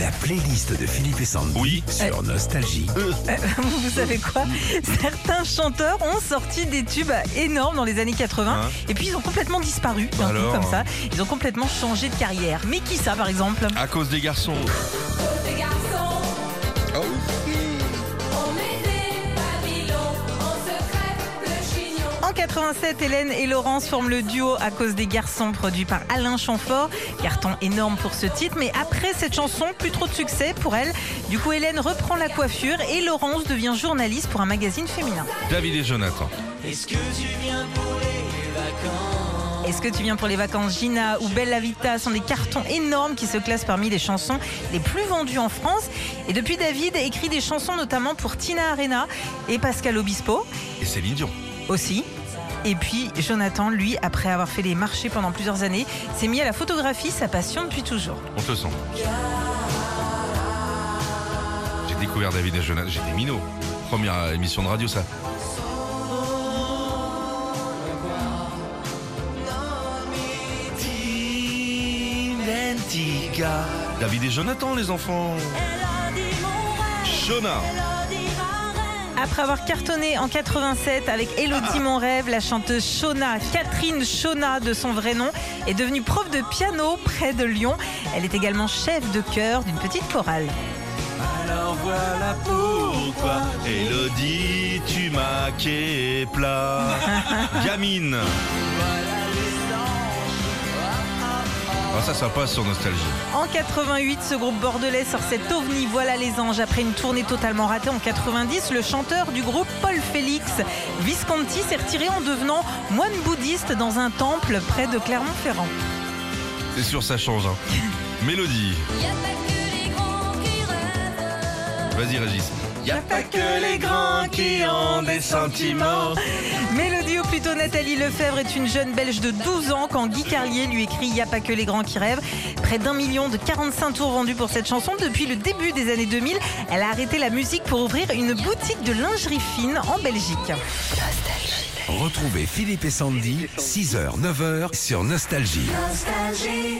La playlist de Philippe et Sandy Oui. sur Nostalgie. Vous savez quoi? Certains chanteurs ont sorti des tubes énormes dans les années 80 Hein et puis ils ont complètement disparu d'un coup Alors comme ça. Ils ont complètement changé de carrière. Mais qui ça par exemple? À cause des garçons. Ah En 87, Hélène et Laurence forment le duo à cause des garçons produit par Alain Chamfort. Carton énorme pour ce titre, mais après cette chanson, plus trop de succès pour elle. Du coup, Hélène reprend la coiffure et Laurence devient journaliste pour un magazine féminin. David et Jonathan. Est-ce que tu viens pour les vacances? Gina ou Bella Vita? Sont des cartons énormes qui se classent parmi les chansons les plus vendues en France. Et depuis, David écrit des chansons notamment pour Tina Arena et Pascal Obispo Et Céline Dion. aussi. Et puis Jonathan, lui, après avoir fait les marchés pendant plusieurs années, s'est mis à la photographie, sa passion depuis toujours. On te sent. J'ai découvert David et Jonathan. J'étais minot. Première émission de radio, ça. David et Jonathan, les enfants. Jonah. Après avoir cartonné en 87 avec Elodie Mon Rêve, la chanteuse Shona, Catherine Shona de son vrai nom, est devenue prof de piano près de Lyon. Elle est également chef de chœur d'une petite chorale. Alors voilà pourquoi, Elodie, tu m'as plat. Gamine. Ah, ça, ça passe sur Nostalgie. En 88, ce groupe bordelais sort cet ovni Voilà les anges. Après une tournée totalement ratée en 90, le chanteur du groupe Paul Félix Visconti s'est retiré en devenant moine bouddhiste dans un temple près de Clermont-Ferrand. C'est sûr, ça change. hein. Mélodie. Vas-y, Régis. Y a pas que les grands qui ont des sentiments. Mélodie ou plutôt Nathalie Lefebvre est une jeune belge de 12 ans quand Guy Carlier lui écrit Il n'y a pas que les grands qui rêvent. Près d'un million de 45 tours vendus pour cette chanson depuis le début des années 2000. Elle a arrêté la musique pour ouvrir une boutique de lingerie fine en Belgique. Retrouvez Philippe et Sandy, 6h, 9h sur Nostalgie. Nostalgie.